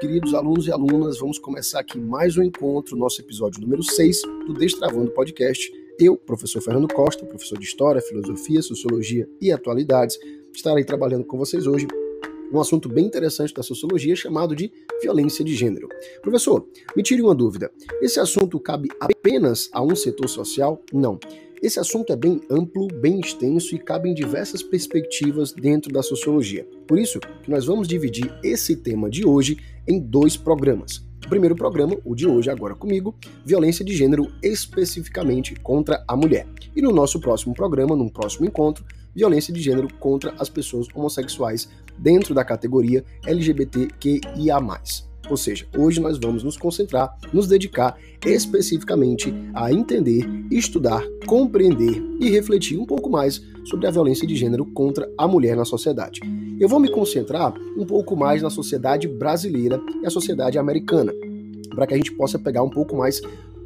queridos alunos e alunas, vamos começar aqui mais um encontro, nosso episódio número 6 do Destravando Podcast. Eu, professor Fernando Costa, professor de História, Filosofia, Sociologia e Atualidades, estarei trabalhando com vocês hoje um assunto bem interessante da sociologia chamado de violência de gênero. Professor, me tire uma dúvida. Esse assunto cabe apenas a um setor social? Não. Esse assunto é bem amplo, bem extenso e cabe em diversas perspectivas dentro da sociologia. Por isso nós vamos dividir esse tema de hoje em dois programas. O primeiro programa, o de hoje, agora comigo, violência de gênero especificamente contra a mulher. E no nosso próximo programa, num próximo encontro, violência de gênero contra as pessoas homossexuais dentro da categoria LGBTQIA. Ou seja, hoje nós vamos nos concentrar, nos dedicar especificamente a entender, estudar, compreender e refletir um pouco mais sobre a violência de gênero contra a mulher na sociedade. Eu vou me concentrar um pouco mais na sociedade brasileira e a sociedade americana, para que a gente possa pegar um pouco mais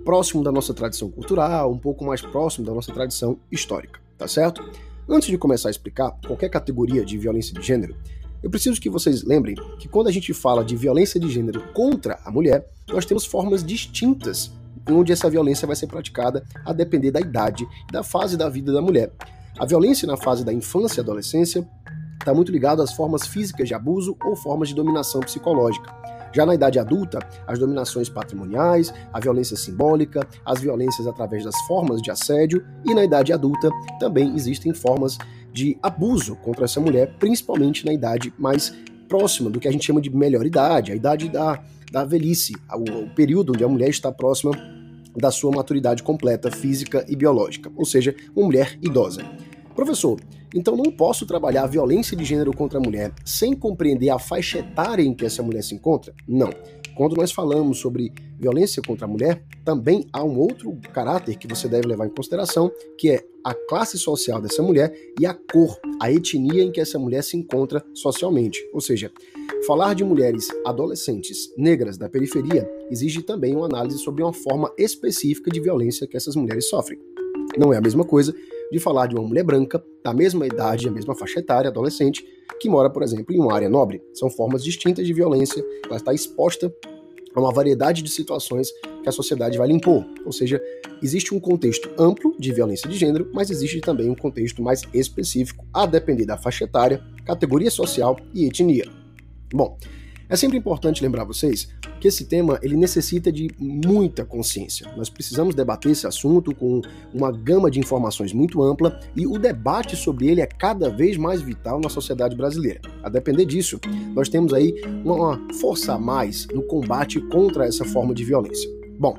próximo da nossa tradição cultural, um pouco mais próximo da nossa tradição histórica, tá certo? Antes de começar a explicar qualquer categoria de violência de gênero, eu preciso que vocês lembrem que quando a gente fala de violência de gênero contra a mulher, nós temos formas distintas onde essa violência vai ser praticada a depender da idade e da fase da vida da mulher. A violência na fase da infância e adolescência está muito ligada às formas físicas de abuso ou formas de dominação psicológica. Já na idade adulta, as dominações patrimoniais, a violência simbólica, as violências através das formas de assédio, e na idade adulta também existem formas de abuso contra essa mulher, principalmente na idade mais próxima do que a gente chama de melhor idade, a idade da, da velhice, o, o período onde a mulher está próxima da sua maturidade completa física e biológica, ou seja, uma mulher idosa. Professor, então não posso trabalhar a violência de gênero contra a mulher sem compreender a faixa etária em que essa mulher se encontra? Não. Quando nós falamos sobre violência contra a mulher, também há um outro caráter que você deve levar em consideração, que é a classe social dessa mulher e a cor, a etnia em que essa mulher se encontra socialmente. Ou seja, falar de mulheres adolescentes negras da periferia exige também uma análise sobre uma forma específica de violência que essas mulheres sofrem. Não é a mesma coisa de falar de uma mulher branca, da mesma idade, a mesma faixa etária, adolescente, que mora, por exemplo, em uma área nobre. São formas distintas de violência, ela está exposta a uma variedade de situações que a sociedade vai lhe impor. Ou seja, existe um contexto amplo de violência de gênero, mas existe também um contexto mais específico, a depender da faixa etária, categoria social e etnia. Bom, é sempre importante lembrar vocês que esse tema ele necessita de muita consciência. Nós precisamos debater esse assunto com uma gama de informações muito ampla e o debate sobre ele é cada vez mais vital na sociedade brasileira. A depender disso, nós temos aí uma força a mais no combate contra essa forma de violência. Bom,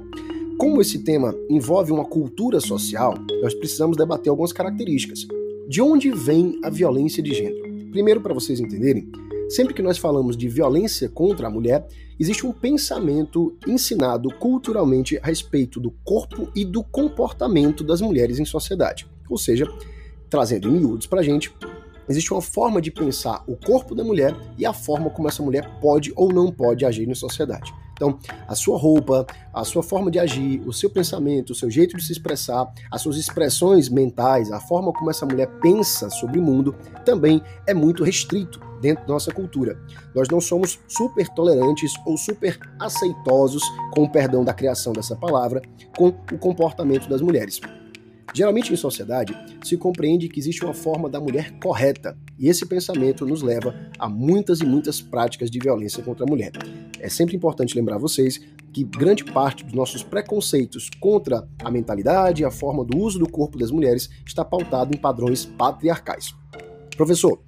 como esse tema envolve uma cultura social, nós precisamos debater algumas características. De onde vem a violência de gênero? Primeiro, para vocês entenderem, Sempre que nós falamos de violência contra a mulher, existe um pensamento ensinado culturalmente a respeito do corpo e do comportamento das mulheres em sociedade. Ou seja, trazendo em miúdos para a gente, existe uma forma de pensar o corpo da mulher e a forma como essa mulher pode ou não pode agir na sociedade. Então, a sua roupa, a sua forma de agir, o seu pensamento, o seu jeito de se expressar, as suas expressões mentais, a forma como essa mulher pensa sobre o mundo, também é muito restrito dentro da nossa cultura. Nós não somos super tolerantes ou super aceitosos, com o perdão da criação dessa palavra, com o comportamento das mulheres. Geralmente em sociedade se compreende que existe uma forma da mulher correta, e esse pensamento nos leva a muitas e muitas práticas de violência contra a mulher. É sempre importante lembrar vocês que grande parte dos nossos preconceitos contra a mentalidade e a forma do uso do corpo das mulheres está pautado em padrões patriarcais. Professor,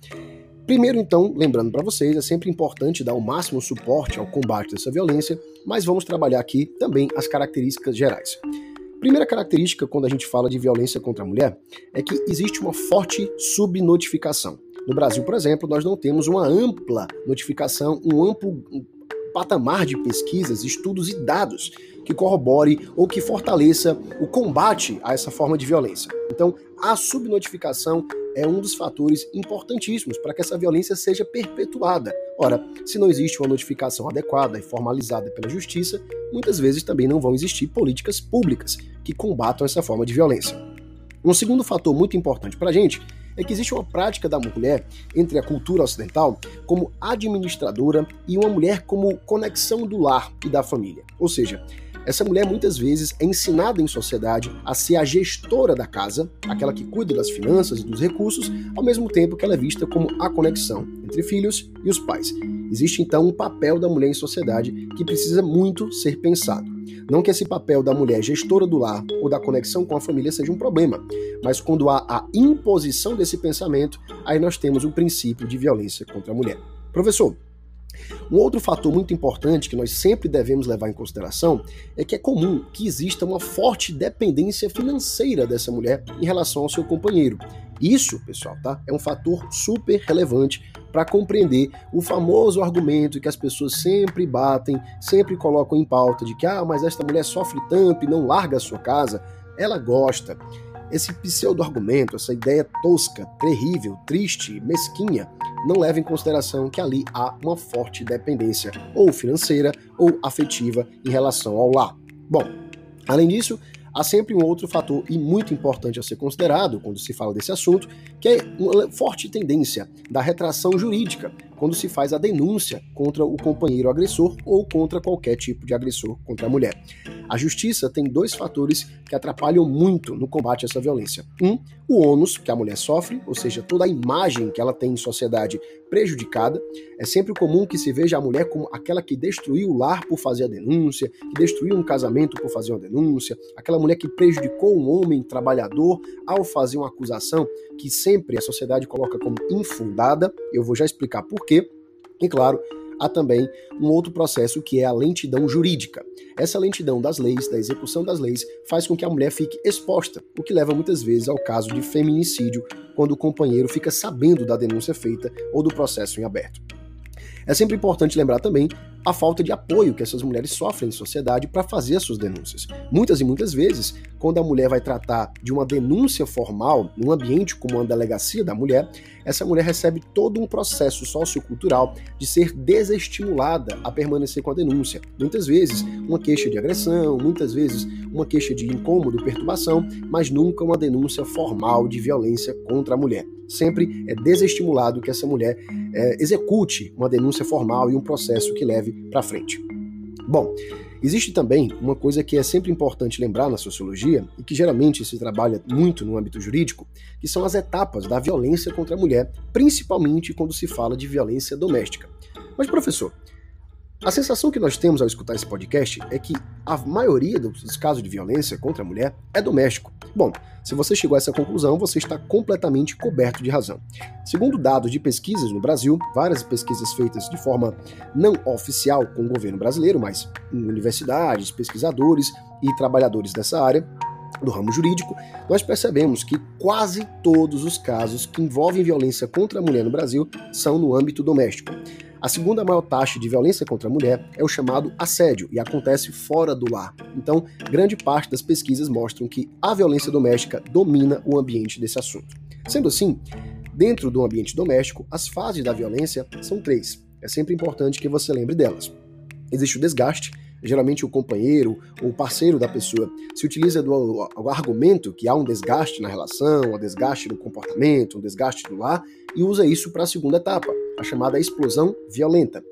Primeiro, então, lembrando para vocês, é sempre importante dar o máximo suporte ao combate dessa violência, mas vamos trabalhar aqui também as características gerais. Primeira característica quando a gente fala de violência contra a mulher é que existe uma forte subnotificação. No Brasil, por exemplo, nós não temos uma ampla notificação, um amplo patamar de pesquisas, estudos e dados que corrobore ou que fortaleça o combate a essa forma de violência. Então, a subnotificação é um dos fatores importantíssimos para que essa violência seja perpetuada. Ora, se não existe uma notificação adequada e formalizada pela justiça, muitas vezes também não vão existir políticas públicas que combatam essa forma de violência. Um segundo fator muito importante para a gente é que existe uma prática da mulher entre a cultura ocidental como administradora e uma mulher como conexão do lar e da família. Ou seja, essa mulher muitas vezes é ensinada em sociedade a ser a gestora da casa, aquela que cuida das finanças e dos recursos, ao mesmo tempo que ela é vista como a conexão entre filhos e os pais. Existe então um papel da mulher em sociedade que precisa muito ser pensado. Não que esse papel da mulher gestora do lar ou da conexão com a família seja um problema, mas quando há a imposição desse pensamento, aí nós temos o princípio de violência contra a mulher. Professor, um outro fator muito importante que nós sempre devemos levar em consideração é que é comum que exista uma forte dependência financeira dessa mulher em relação ao seu companheiro. Isso, pessoal, tá? É um fator super relevante para compreender o famoso argumento que as pessoas sempre batem, sempre colocam em pauta de que ah, mas esta mulher sofre tanto e não larga a sua casa. Ela gosta. Esse pseudo-argumento, essa ideia tosca, terrível, triste, mesquinha, não leva em consideração que ali há uma forte dependência, ou financeira ou afetiva, em relação ao lar. Bom, além disso, há sempre um outro fator e muito importante a ser considerado quando se fala desse assunto, que é uma forte tendência da retração jurídica quando se faz a denúncia contra o companheiro agressor ou contra qualquer tipo de agressor contra a mulher. A justiça tem dois fatores que atrapalham muito no combate a essa violência. Um, o ônus que a mulher sofre, ou seja, toda a imagem que ela tem em sociedade prejudicada. É sempre comum que se veja a mulher como aquela que destruiu o lar por fazer a denúncia, que destruiu um casamento por fazer uma denúncia, aquela mulher que prejudicou um homem trabalhador ao fazer uma acusação que sempre a sociedade coloca como infundada. Eu vou já explicar por quê. E claro, há também um outro processo que é a lentidão jurídica. Essa lentidão das leis, da execução das leis, faz com que a mulher fique exposta, o que leva muitas vezes ao caso de feminicídio, quando o companheiro fica sabendo da denúncia feita ou do processo em aberto. É sempre importante lembrar também a falta de apoio que essas mulheres sofrem em sociedade para fazer as suas denúncias. Muitas e muitas vezes, quando a mulher vai tratar de uma denúncia formal num ambiente como uma delegacia da mulher, essa mulher recebe todo um processo sociocultural de ser desestimulada a permanecer com a denúncia. Muitas vezes uma queixa de agressão, muitas vezes uma queixa de incômodo, perturbação, mas nunca uma denúncia formal de violência contra a mulher. Sempre é desestimulado que essa mulher é, execute uma denúncia formal e um processo que leve para frente. Bom, existe também uma coisa que é sempre importante lembrar na sociologia e que geralmente se trabalha muito no âmbito jurídico, que são as etapas da violência contra a mulher, principalmente quando se fala de violência doméstica. Mas professor, a sensação que nós temos ao escutar esse podcast é que a maioria dos casos de violência contra a mulher é doméstico. Bom, se você chegou a essa conclusão, você está completamente coberto de razão. Segundo dados de pesquisas no Brasil, várias pesquisas feitas de forma não oficial com o governo brasileiro, mas em universidades, pesquisadores e trabalhadores dessa área, do ramo jurídico, nós percebemos que quase todos os casos que envolvem violência contra a mulher no Brasil são no âmbito doméstico. A segunda maior taxa de violência contra a mulher é o chamado assédio e acontece fora do lar. Então, grande parte das pesquisas mostram que a violência doméstica domina o ambiente desse assunto. Sendo assim, dentro do ambiente doméstico, as fases da violência são três. É sempre importante que você lembre delas. Existe o desgaste, geralmente o companheiro ou parceiro da pessoa se utiliza do, argumento que há um desgaste na relação, um desgaste no comportamento, um desgaste do lar, e usa isso para a segunda etapa, a chamada explosão violenta.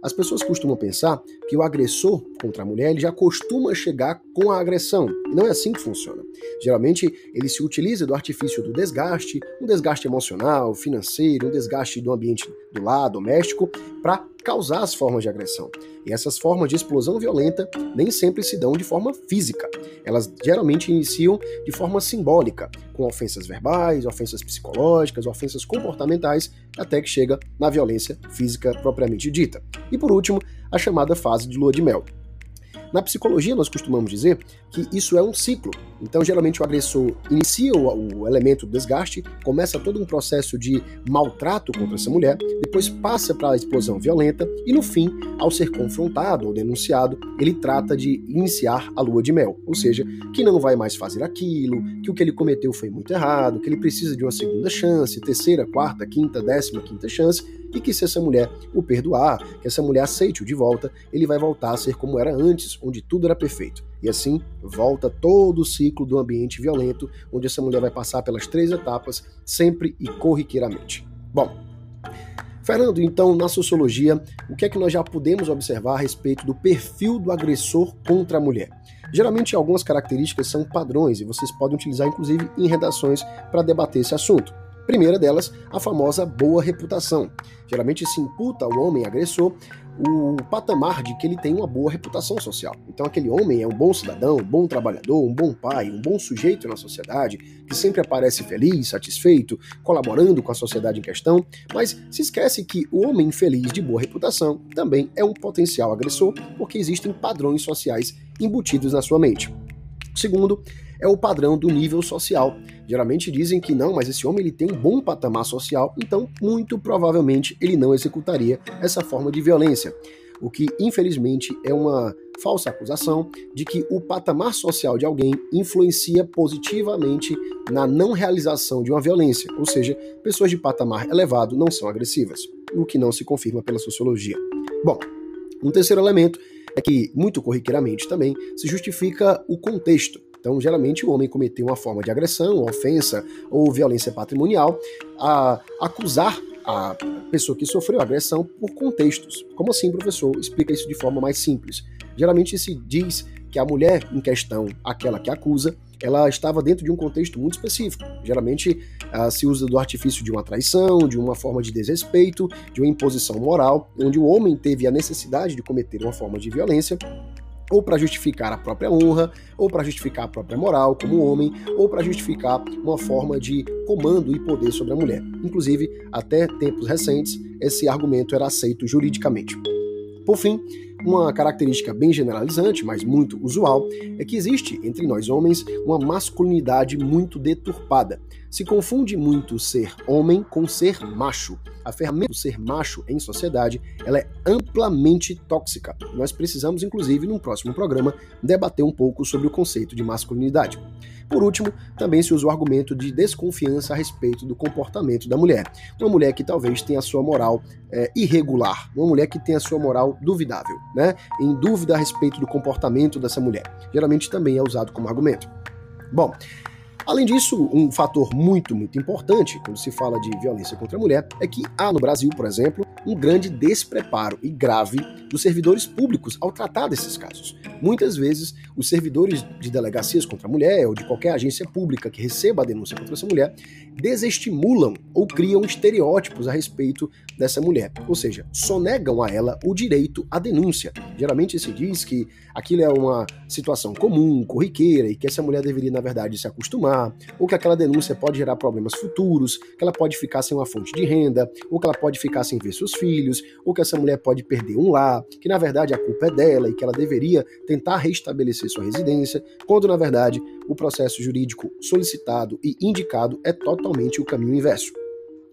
As pessoas costumam pensar que o agressor contra a mulher ele já costuma chegar com a agressão. Não é assim que funciona. Geralmente ele se utiliza do artifício do desgaste, um desgaste emocional, financeiro, um desgaste do ambiente do lar doméstico, para causar as formas de agressão. E essas formas de explosão violenta nem sempre se dão de forma física. Elas geralmente iniciam de forma simbólica, com ofensas verbais, ofensas psicológicas, ofensas comportamentais, até que chega na violência física propriamente dita. E por último, a chamada fase de lua de mel. Na psicologia, nós costumamos dizer que isso é um ciclo. Então, geralmente, o agressor inicia o, o, elemento do desgaste, começa todo um processo de maltrato contra essa mulher, depois passa para a explosão violenta e, no fim, ao ser confrontado ou denunciado, ele trata de iniciar a lua de mel, ou seja, que não vai mais fazer aquilo, que o que ele cometeu foi muito errado, que ele precisa de uma segunda chance, terceira, quarta, quinta, décima quinta chance, e que se essa mulher o perdoar, que essa mulher aceite-o de volta, ele vai voltar a ser como era antes, onde tudo era perfeito. E assim volta todo o ciclo do ambiente violento, onde essa mulher vai passar pelas três etapas, sempre e corriqueiramente. Bom, Fernando, então, na sociologia, o que é que nós já podemos observar a respeito do perfil do agressor contra a mulher? Geralmente, algumas características são padrões e vocês podem utilizar, inclusive, em redações para debater esse assunto. Primeira delas, a famosa boa reputação. Geralmente se imputa ao homem agressor o patamar de que ele tem uma boa reputação social. Então, aquele homem é um bom cidadão, um bom trabalhador, um bom pai, um bom sujeito na sociedade, que sempre aparece feliz, satisfeito, colaborando com a sociedade em questão, mas se esquece que o homem infeliz de boa reputação também é um potencial agressor, porque existem padrões sociais embutidos na sua mente. Segundo, é o padrão do nível social. Geralmente dizem que não, mas esse homem ele tem um bom patamar social, então muito provavelmente ele não executaria essa forma de violência. O que infelizmente é uma falsa acusação de que o patamar social de alguém influencia positivamente na não realização de uma violência, ou seja, pessoas de patamar elevado não são agressivas, o que não se confirma pela sociologia. Bom, um terceiro elemento é que, muito corriqueiramente também, se justifica o contexto. Então, geralmente, o homem cometeu uma forma de agressão, ofensa ou violência patrimonial, a acusar a pessoa que sofreu a agressão por contextos. Como assim, professor? Explica isso de forma mais simples. Geralmente se diz que a mulher em questão, aquela que acusa, ela estava dentro de um contexto muito específico. Geralmente uh, se usa do artifício de uma traição, de uma forma de desrespeito, de uma imposição moral, onde o homem teve a necessidade de cometer uma forma de violência ou para justificar a própria honra, ou para justificar a própria moral como homem, ou para justificar uma forma de comando e poder sobre a mulher. Inclusive, até tempos recentes, esse argumento era aceito juridicamente. Por fim, uma característica bem generalizante, mas muito usual, é que existe entre nós homens uma masculinidade muito deturpada. Se confunde muito ser homem com ser macho. A ferramenta do ser macho em sociedade ela é amplamente tóxica. Nós precisamos, inclusive, num próximo programa, debater um pouco sobre o conceito de masculinidade. Por último, também se usa o argumento de desconfiança a respeito do comportamento da mulher. Uma mulher que talvez tenha a sua moral é, irregular, uma mulher que tenha a sua moral duvidável, né? Em dúvida a respeito do comportamento dessa mulher. Geralmente também é usado como argumento. Bom, Além disso, um fator muito, muito importante quando se fala de violência contra a mulher é que há no Brasil, por exemplo, um grande despreparo e grave dos servidores públicos ao tratar desses casos. Muitas vezes, os servidores de delegacias contra a mulher ou de qualquer agência pública que receba a denúncia contra essa mulher desestimulam ou criam estereótipos a respeito dessa mulher, ou seja, sonegam a ela o direito à denúncia. Geralmente se diz que aquilo é uma situação comum, corriqueira e que essa mulher deveria, na verdade, se acostumar, ou que aquela denúncia pode gerar problemas futuros, que ela pode ficar sem uma fonte de renda, ou que ela pode ficar sem ver seus filhos, ou que essa mulher pode perder um lar, que na verdade a culpa é dela e que ela deveria tentar restabelecer sua residência, quando na verdade o processo jurídico solicitado e indicado é totalmente o caminho inverso.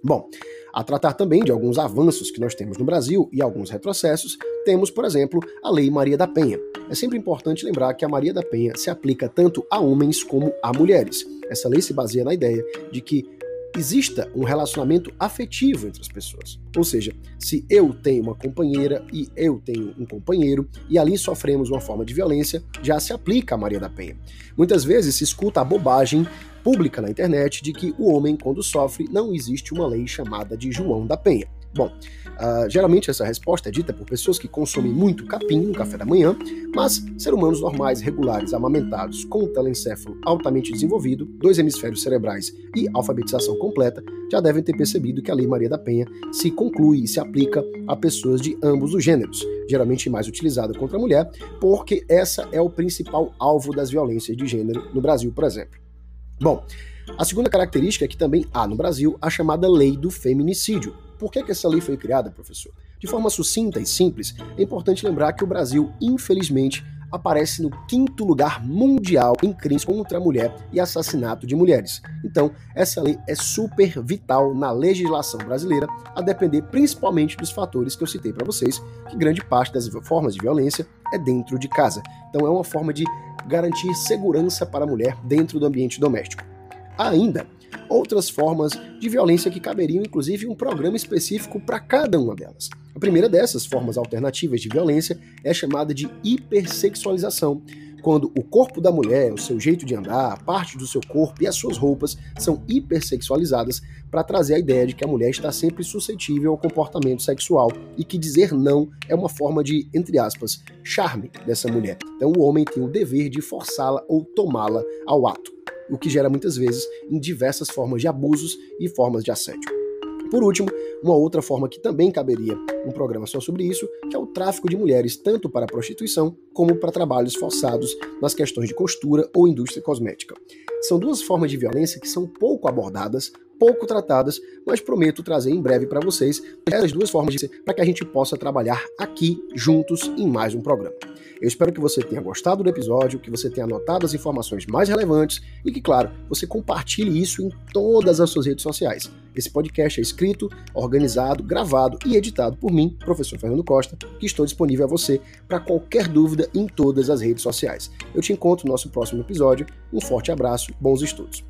Bom, a tratar também de alguns avanços que nós temos no Brasil e alguns retrocessos, temos, por exemplo, a Lei Maria da Penha. É sempre importante lembrar que a Maria da Penha se aplica tanto a homens como a mulheres. Essa lei se baseia na ideia de que exista um relacionamento afetivo entre as pessoas. Ou seja, se eu tenho uma companheira e eu tenho um companheiro e ali sofremos uma forma de violência, já se aplica a Maria da Penha. Muitas vezes se escuta a bobagem pública na internet de que o homem, quando sofre, não existe uma lei chamada de João da Penha. Bom, uh, geralmente essa resposta é dita por pessoas que consomem muito capim no café da manhã, mas seres humanos normais, regulares, amamentados, com um telencéfalo altamente desenvolvido, dois hemisférios cerebrais e alfabetização completa, já devem ter percebido que a Lei Maria da Penha se conclui e se aplica a pessoas de ambos os gêneros, geralmente mais utilizada contra a mulher, porque essa é o principal alvo das violências de gênero no Brasil, por exemplo. Bom, a segunda característica é que também há no Brasil a chamada Lei do Feminicídio, por que, que essa lei foi criada, professor? De forma sucinta e simples, é importante lembrar que o Brasil, infelizmente, aparece no quinto lugar mundial em crimes contra a mulher e assassinato de mulheres. Então, essa lei é super vital na legislação brasileira, a depender principalmente dos fatores que eu citei para vocês, que grande parte das formas de violência é dentro de casa. Então, é uma forma de garantir segurança para a mulher dentro do ambiente doméstico. Ainda, outras formas de violência que caberiam, inclusive, um programa específico para cada uma delas. A primeira dessas formas alternativas de violência é chamada de hipersexualização, quando o corpo da mulher, o seu jeito de andar, a parte do seu corpo e as suas roupas são hipersexualizadas para trazer a ideia de que a mulher está sempre suscetível ao comportamento sexual e que dizer não é uma forma de, entre aspas, charme dessa mulher. Então o homem tem o dever de forçá-la ou tomá-la ao ato, o que gera muitas vezes em diversas formas de abusos e formas de assédio. Por último, uma outra forma que também caberia um programa só sobre isso, que é o tráfico de mulheres tanto para prostituição como para trabalhos forçados nas questões de costura ou indústria cosmética. São duas formas de violência que são pouco abordadas, pouco tratadas, mas prometo trazer em breve para vocês essas duas formas de para que a gente possa trabalhar aqui juntos em mais um programa. Eu espero que você tenha gostado do episódio, que você tenha anotado as informações mais relevantes e que, claro, você compartilhe isso em todas as suas redes sociais. Esse podcast é escrito, organizado, gravado e editado por mim, professor Fernando Costa, que estou disponível a você para qualquer dúvida em todas as redes sociais. Eu te encontro no nosso próximo episódio. Um forte abraço, bons estudos.